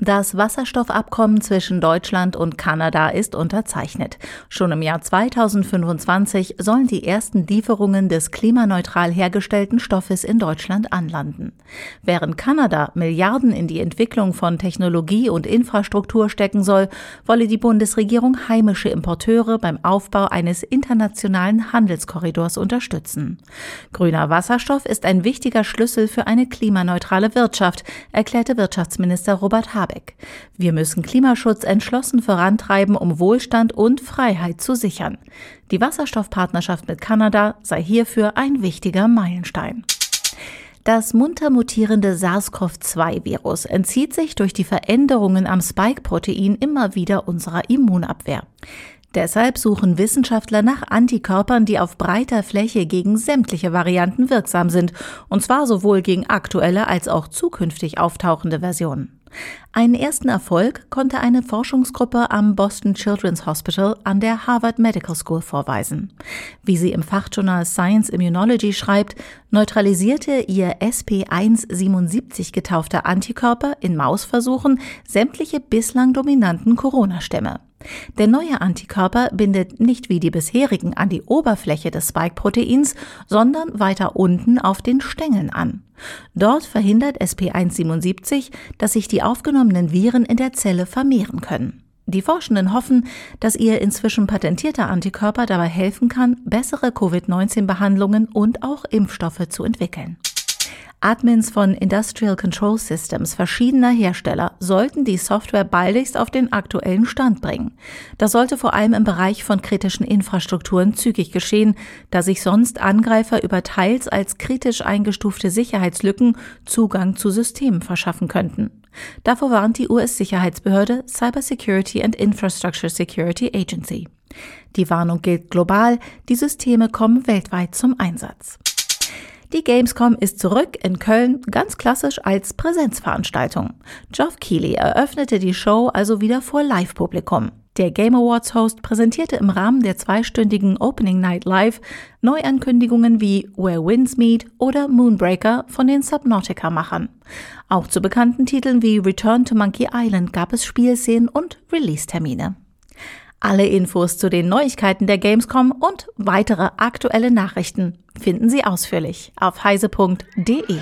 Das Wasserstoffabkommen zwischen Deutschland und Kanada ist unterzeichnet. Schon im Jahr 2025 sollen die ersten Lieferungen des klimaneutral hergestellten Stoffes in Deutschland anlanden. Während Kanada Milliarden in die Entwicklung von Technologie und Infrastruktur stecken soll, wolle die Bundesregierung heimische Importeure beim Aufbau eines internationalen Handelskorridors unterstützen. Grüner Wasserstoff ist ein wichtiger Schlüssel für eine klimaneutrale Wirtschaft, erklärte Wirtschaftsminister Robert Habeck. Habeck. Wir müssen Klimaschutz entschlossen vorantreiben, um Wohlstand und Freiheit zu sichern. Die Wasserstoffpartnerschaft mit Kanada sei hierfür ein wichtiger Meilenstein. Das munter mutierende SARS-CoV-2-Virus entzieht sich durch die Veränderungen am Spike-Protein immer wieder unserer Immunabwehr. Deshalb suchen Wissenschaftler nach Antikörpern, die auf breiter Fläche gegen sämtliche Varianten wirksam sind, und zwar sowohl gegen aktuelle als auch zukünftig auftauchende Versionen. Einen ersten Erfolg konnte eine Forschungsgruppe am Boston Children's Hospital an der Harvard Medical School vorweisen. Wie sie im Fachjournal Science Immunology schreibt, neutralisierte ihr SP177 getaufter Antikörper in Mausversuchen sämtliche bislang dominanten Corona-Stämme. Der neue Antikörper bindet nicht wie die bisherigen an die Oberfläche des Spike-Proteins, sondern weiter unten auf den Stängeln an. Dort verhindert SP177, dass sich die aufgenommenen Viren in der Zelle vermehren können. Die Forschenden hoffen, dass ihr inzwischen patentierter Antikörper dabei helfen kann, bessere Covid-19-Behandlungen und auch Impfstoffe zu entwickeln. Admins von Industrial Control Systems verschiedener Hersteller sollten die Software baldigst auf den aktuellen Stand bringen. Das sollte vor allem im Bereich von kritischen Infrastrukturen zügig geschehen, da sich sonst Angreifer über teils als kritisch eingestufte Sicherheitslücken Zugang zu Systemen verschaffen könnten. Davor warnt die US-Sicherheitsbehörde Cybersecurity and Infrastructure Security Agency. Die Warnung gilt global, die Systeme kommen weltweit zum Einsatz. Die Gamescom ist zurück in Köln, ganz klassisch als Präsenzveranstaltung. Geoff Keighley eröffnete die Show also wieder vor Live-Publikum. Der Game Awards Host präsentierte im Rahmen der zweistündigen Opening Night Live Neuankündigungen wie Where Winds Meet oder Moonbreaker von den Subnautica-Machern. Auch zu bekannten Titeln wie Return to Monkey Island gab es Spielszenen und Release-Termine. Alle Infos zu den Neuigkeiten der Gamescom und weitere aktuelle Nachrichten finden Sie ausführlich auf heise.de.